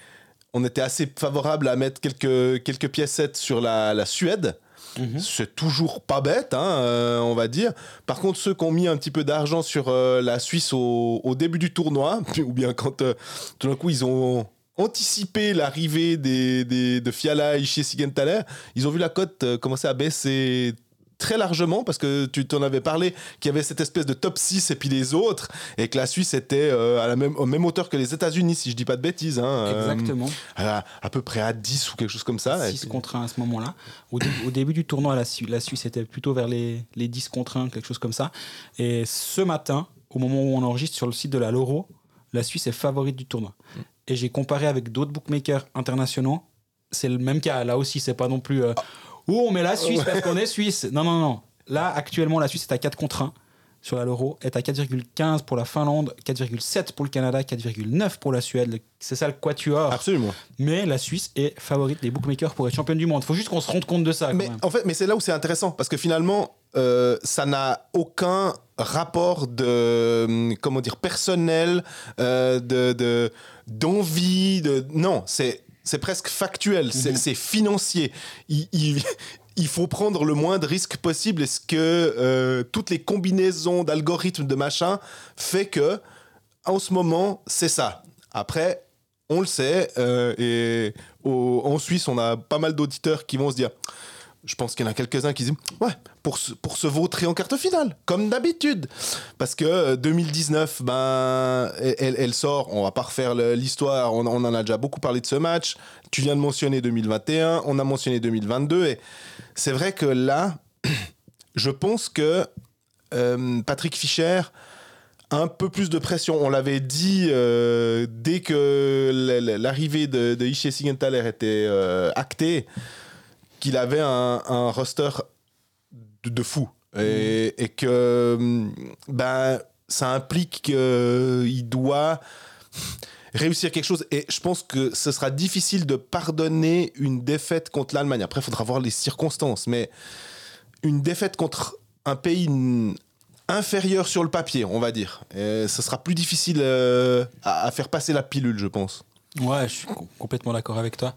on était assez favorable à mettre quelques, quelques piécettes sur la, la Suède. Mhm. C'est toujours pas bête, hein, euh, on va dire. Par contre, ceux qui ont mis un petit peu d'argent sur euh, la Suisse au, au début du tournoi, ou bien quand euh, tout d'un coup ils ont anticipé l'arrivée des, des- de Fiala et chez Sigenthaler, ils ont vu la cote commencer à baisser très largement parce que tu t'en avais parlé qu'il y avait cette espèce de top 6 et puis les autres et que la Suisse était euh, à la même, au même hauteur que les États-Unis si je dis pas de bêtises hein, euh, Exactement. à, à peu près à 10 ou quelque chose comme ça 6 contre 1 à ce moment-là. Au, dé- au début du tournoi, la, Su- la Suisse était plutôt vers les, les 10 contre 1, quelque chose comme ça. Et ce matin, au moment où on enregistre sur le site de la Loro, la Suisse est favorite du tournoi. Et j'ai comparé avec d'autres bookmakers internationaux. C'est le même cas. Là aussi, c'est pas non plus. Euh, où on met la Suisse parce qu'on est Suisse. Non, non, non. Là, actuellement, la Suisse est à 4 contre 1 sur la Loro, est à 4,15 pour la Finlande, 4,7 pour le Canada, 4,9 pour la Suède. C'est ça le quatuor. absolument Mais la Suisse est favorite des bookmakers pour être championne du monde. Il faut juste qu'on se rende compte de ça. quand Mais même. en fait, mais c'est là où c'est intéressant parce que finalement, euh, ça n'a aucun rapport de hum, comment dire personnel, euh, de de- d'envie, de, non, c'est c'est presque factuel, c'est Mhm. financier. Il, il- il faut prendre le moins de risques possible. Est-ce que euh, toutes les combinaisons d'algorithmes de machin fait que en ce moment c'est ça. Après, on le sait, euh, et au- en Suisse, on a pas mal d'auditeurs qui vont se dire. Je pense qu'il y en a quelques-uns qui disent Ouais, pour se, pour se vautrer en quart finale, comme d'habitude. Parce que euh, 2019, ben, elle, elle sort, on va pas refaire l'histoire, on, on en a déjà beaucoup parlé de ce match. Tu viens de mentionner 2021, on a mentionné 2022, et c'est vrai que là, je pense que euh, Patrick Fischer un peu plus de pression. On l'avait dit euh, dès que l'arrivée de, de Sigenthaler était euh, actée, qu'il avait un, un roster de, de fou. Et, et que hum, ben, ça implique qu'il doit réussir quelque chose. Et je pense que ce sera difficile de pardonner une défaite contre l'Allemagne. Après, il faudra voir les circonstances. Mais une défaite contre un pays n- inférieur sur le papier, on va dire. Et ce sera plus difficile euh, à, à faire passer la pilule, je pense. Ouais, je suis co- complètement d'accord avec toi.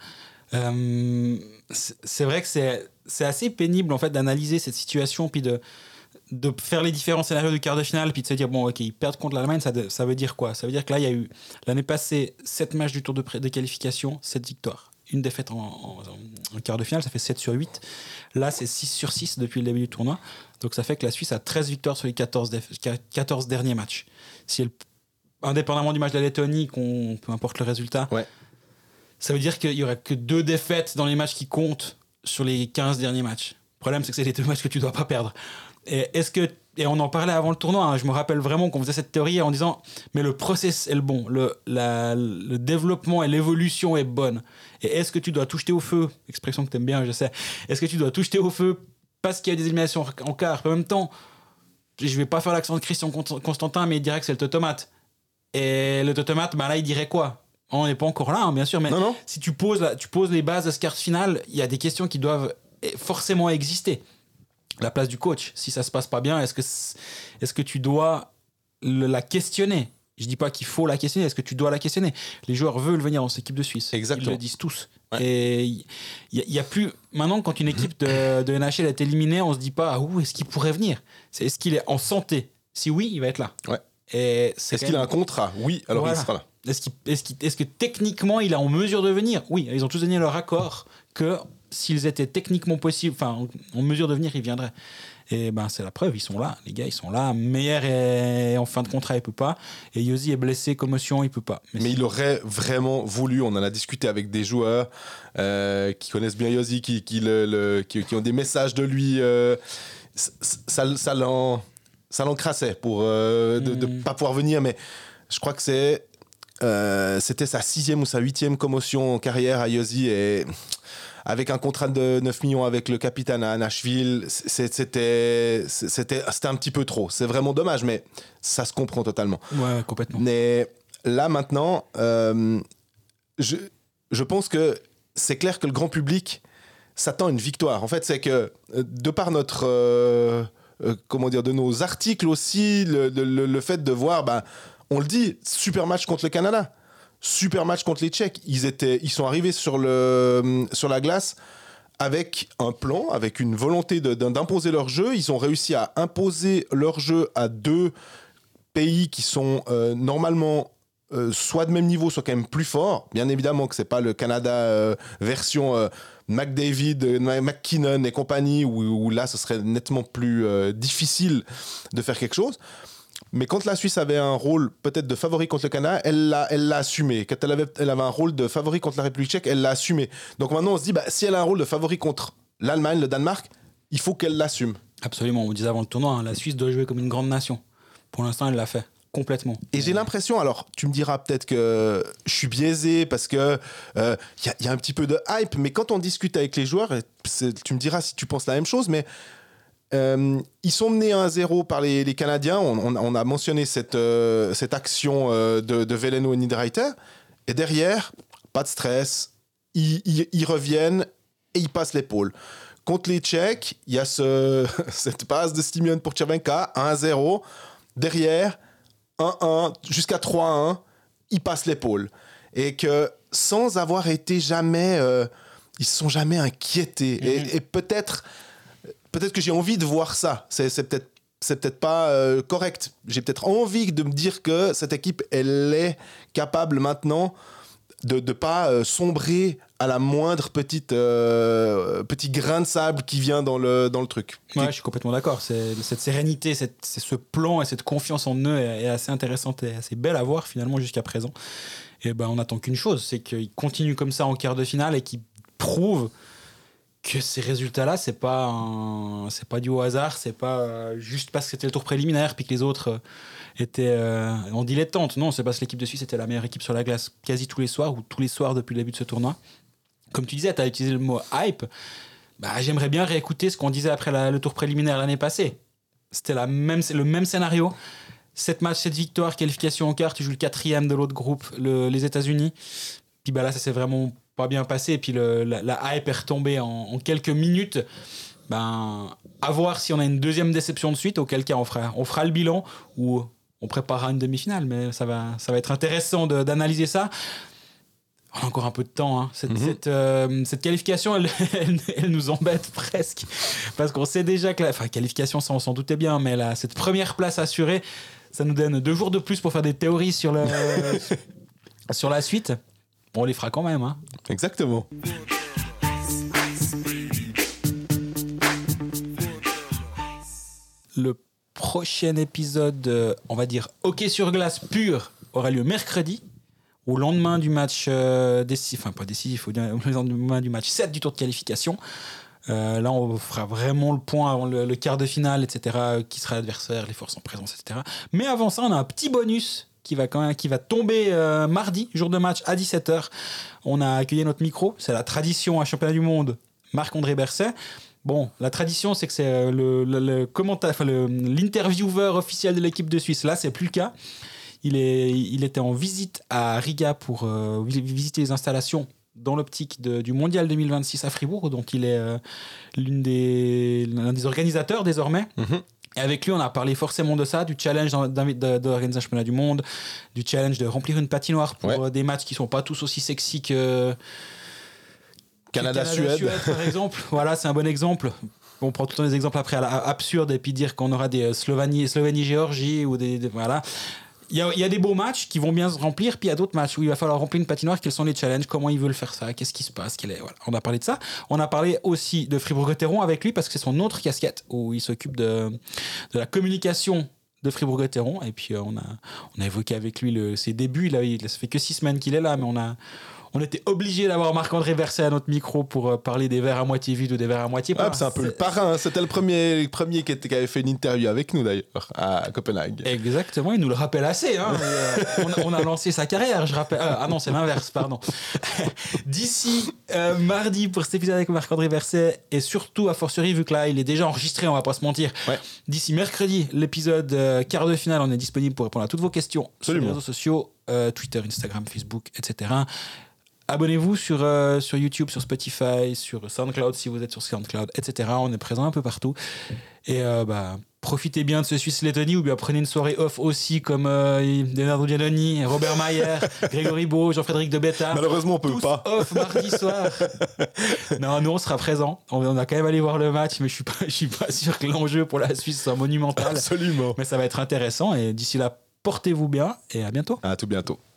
Euh, c'est vrai que c'est assez pénible en fait d'analyser cette situation puis de de faire les différents scénarios du quart de finale puis de se dire bon ok ils perdent contre l'Allemagne ça, ça veut dire quoi? Ça veut dire que là il y a eu l'année passée 7 matchs du tour de, de qualification 7 victoires une défaite en, quart de finale ça fait 7 sur 8 là c'est 6 sur 6 depuis le début du tournoi. Donc ça fait que la Suisse a 13 victoires sur les 14, déf- 14 derniers matchs. Si indépendamment du match de la Lettonie qu'on peu importe le résultat Ouais. Ça veut dire qu'il y aurait que deux défaites dans les matchs qui comptent sur les 15 derniers matchs. Le problème, c'est que c'est les deux matchs que tu dois pas perdre. Et est-ce que et on en parlait avant le tournoi. hein, je me rappelle vraiment qu'on faisait cette théorie en disant mais le process est le bon, le, développement et l'évolution est bonne. Et est-ce que tu dois tout jeter au feu Expression que tu aimes bien, je sais. Est-ce que tu dois tout jeter au feu parce qu'il y a des éliminations en quart? En même temps, je vais pas faire l'accent de Christian Const- Constantin, mais il dirait que c'est le totomate. Et le totomate, bah là, il dirait quoi? On n'est pas encore là, hein, bien sûr, mais Non, non. si tu poses, la- tu poses les bases de ce quart de finale, il y a des questions qui doivent eh, forcément exister. La place du coach, si ça se passe pas bien, est-ce que, tu dois le- la questionner? Je dis pas qu'il faut la questionner, est-ce que tu dois la questionner? Les joueurs veulent venir dans cette équipe de Suisse. Exactement. Ils le disent tous. Ouais. Et il y, a- il y a plus. Maintenant, quand une équipe de, de NHL est éliminée, on se dit pas, ah, où est-ce qu'il pourrait venir? Est-ce qu'il est en santé? Si oui, il va être là. Ouais. Est-ce qu'il a un contrat? Oui, alors Voilà. il sera là. Est-ce, que techniquement il est en mesure de venir? Oui, ils ont tous donné leur accord que s'ils étaient techniquement possibles, enfin en, mesure de venir, ils viendraient. Et ben c'est la preuve, ils sont là, les gars, ils sont là. Meyer est en fin de contrat, il peut pas. Et Yosi est blessé, commotion, il peut pas. Mais il aurait vraiment voulu, on en a discuté avec des joueurs euh, qui connaissent bien Yosi, qui, qui, le- le- qui, qui ont des messages de lui. euh, ça ça l'en ça l'encrassait pour euh, de ne Mm. pas pouvoir venir, mais je crois que c'est euh, c'était sa sixième ou sa huitième commotion en carrière à Yosi et avec un contrat de 9 millions avec le capitaine à Nashville, c'était un petit peu trop. C'est vraiment dommage, mais ça se comprend totalement. Ouais, complètement. Mais là maintenant, euh, je, je pense que c'est clair que le grand public s'attend à une victoire. En fait, c'est que euh, de par notre, euh, comment dire, de nos articles aussi, le, le- le fait de voir, ben, on le dit, super match contre le Canada, super match contre les Tchèques. Ils étaient, ils sont arrivés sur le, sur la glace avec un plan, avec une volonté d'imposer leur jeu. Ils ont réussi à imposer leur jeu à deux pays qui sont euh, normalement euh, soit de même niveau, soit quand même plus forts. Bien évidemment que c'est pas le Canada euh, version McDavid, McKinnon et compagnie, où, là ce serait nettement plus difficile de faire quelque chose. Mais quand la Suisse avait un rôle peut-être de favori contre le Canada, elle l'a, elle l'a assumé. Quand elle avait, elle avait un rôle de favori contre la République tchèque, elle l'a assumé. Donc maintenant on se dit, bah, si elle a un rôle de favori contre l'Allemagne, le Danemark, il faut qu'elle l'assume. Absolument, on disait avant le tournoi, hein, la Suisse doit jouer comme une grande nation. Pour l'instant, elle l'a fait complètement. Et j'ai l'impression, alors tu me diras peut-être que je suis biaisé parce que euh, il y, a- il y a un petit peu de hype, mais quand on discute avec les joueurs, tu me diras si tu penses la même chose, mais euh, ils sont menés 1-0 par les, les Canadiens. On, on a- on a mentionné cette, euh, cette action euh, de, de Veleno et Niederreiter. Et derrière, pas de stress, ils, ils- ils reviennent et ils passent l'épaule. Contre les Tchèques, il y a ce, cette passe de Stimion pour Tchervenka, 1-0. Derrière, 1-1 jusqu'à 3-1, ils passent l'épaule. Et que sans avoir été jamais. ils se sont jamais inquiétés. Et, et peut-être peut-être que j'ai envie de voir ça. C'est peut-être pas euh, correct. J'ai peut-être envie de me dire que cette équipe, elle est capable maintenant de ne pas euh, sombrer à la moindre petite euh, petit grain de sable qui vient dans le, dans le truc. Ouais, je suis complètement d'accord. Cette sérénité, ce plan et cette confiance en eux est, est assez intéressante et assez belle à voir finalement jusqu'à présent. Et ben on attend qu'une chose, c'est qu'ils continuent comme ça en quart de finale et qu'ils prouvent que ces résultats-là, c'est pas pas du au hasard, c'est pas euh, juste parce que c'était le tour préliminaire puis que les autres euh, étaient euh, en dilettante. Non, c'est parce que l'équipe de Suisse était la meilleure équipe sur la glace quasi tous les soirs ou tous les soirs depuis le début de ce tournoi. Comme tu disais, tu as utilisé le mot hype. Bah, j'aimerais bien réécouter ce qu'on disait après le tour préliminaire l'année passée. C'était la même, le même scénario. 7 matchs, 7 victoires, qualification en quart, tu joues le quatrième de l'autre groupe, le- les États-Unis. Puis bah là, ça s'est vraiment pas bien passé. Et puis le- la, la hype est retombée en, en quelques minutes. Ben, à voir si on a une deuxième déception de suite, auquel cas on fera, on fera le bilan ou on préparera une demi-finale. Mais ça va, ça va être intéressant d'analyser ça. On a encore un peu de temps. hein. Cette, Mhm. cette, euh, cette qualification, elle, elle- elle nous embête presque. Parce qu'on sait déjà que la enfin, qualification, ça on s'en doutait bien, mais là, cette première place assurée, ça nous donne deux jours de plus pour faire des théories sur, le, sur la suite. Bon, on les fera quand même. Hein. Exactement. Le prochain épisode, euh, on va dire hockey sur glace pur, aura lieu mercredi, au lendemain du match euh, décisif, enfin pas décisif, au lendemain du match 7 du tour de qualification. Euh, là, on fera vraiment le point avant le, le quart de finale, etc. Qui sera l'adversaire, les forces en présence, etc. Mais avant ça, on a un petit bonus qui va, quand même, qui va tomber euh, mardi, jour de match à 17h. On a accueilli notre micro, c'est la tradition à championnat du monde, Marc-André Berset. Bon, la tradition, c'est que c'est euh, le, enfin, l'intervieweur officiel de l'équipe de Suisse. Là, c'est plus le cas. Il, est, il était en visite à Riga pour euh, vi- visiter les installations dans l'optique du Mondial 2026 à Fribourg, dont il est euh, l'un des organisateurs désormais. Mhm. Et avec lui, on a parlé forcément de ça, du challenge d'organiser un championnat du monde, du challenge de remplir une patinoire pour Ouais. euh, des matchs qui sont pas tous aussi sexy que, Canada-Suède. par exemple. voilà, c'est un bon exemple. On prend tout le temps des exemples après absurdes et puis dire qu'on aura des euh, Slovanie, Slovénie-Géorgie ou des, des- voilà. Il y, y a des beaux matchs qui vont bien se remplir, puis il y a d'autres matchs où il va falloir remplir une patinoire. Quels sont les challenges Comment ils veulent faire ça Qu'est-ce qui se passe Quel est, voilà. On a parlé de ça. On a parlé aussi de Fribourg-Gotteron avec lui parce que c'est son autre casquette où il s'occupe de, de la communication de Fribourg-Gotteron. Et puis euh, on, a, on a évoqué avec lui le- ses débuts. A, il, ça fait que six semaines qu'il est là, mais on a. On était obligé d'avoir Marc-André Verset à notre micro pour euh, parler des verres à moitié vides ou des verres à moitié Ah, pleins. c'est un peu le parrain. hein. C'était le premier, le premier qui, était- qui avait fait une interview avec nous d'ailleurs à Copenhague. Exactement, il nous le rappelle assez. hein. Euh, on, a, on a lancé sa carrière, je rappelle. euh, ah non, c'est l'inverse, pardon. D'ici euh, mardi pour cet épisode avec Marc-André Verset, et surtout, à fortiori, vu que là, il est déjà enregistré, on va pas se mentir. Ouais. D'ici mercredi, l'épisode quart de finale, on est disponible pour répondre à toutes vos questions sur les réseaux sociaux, Twitter, Instagram, Facebook, etc. Abonnez-vous sur, euh, sur YouTube, sur Spotify, sur SoundCloud si vous êtes sur SoundCloud, etc. On est présent un peu partout. Et euh, bah, profitez bien de ce Suisse-Lettonie ou bien prenez une soirée off aussi comme euh, Leonardo Giannoni, Robert Mayer, Grégory Beau, Jean-Frédéric de Betta. Malheureusement, on peut Tous pas. off mardi soir. non, nous on sera présents. On, on a quand même allé voir le match, mais je suis pas, je suis pas sûr que l'enjeu pour la Suisse soit monumental. Absolument. Mais ça va être intéressant et d'ici là, portez-vous bien et à bientôt. À tout bientôt.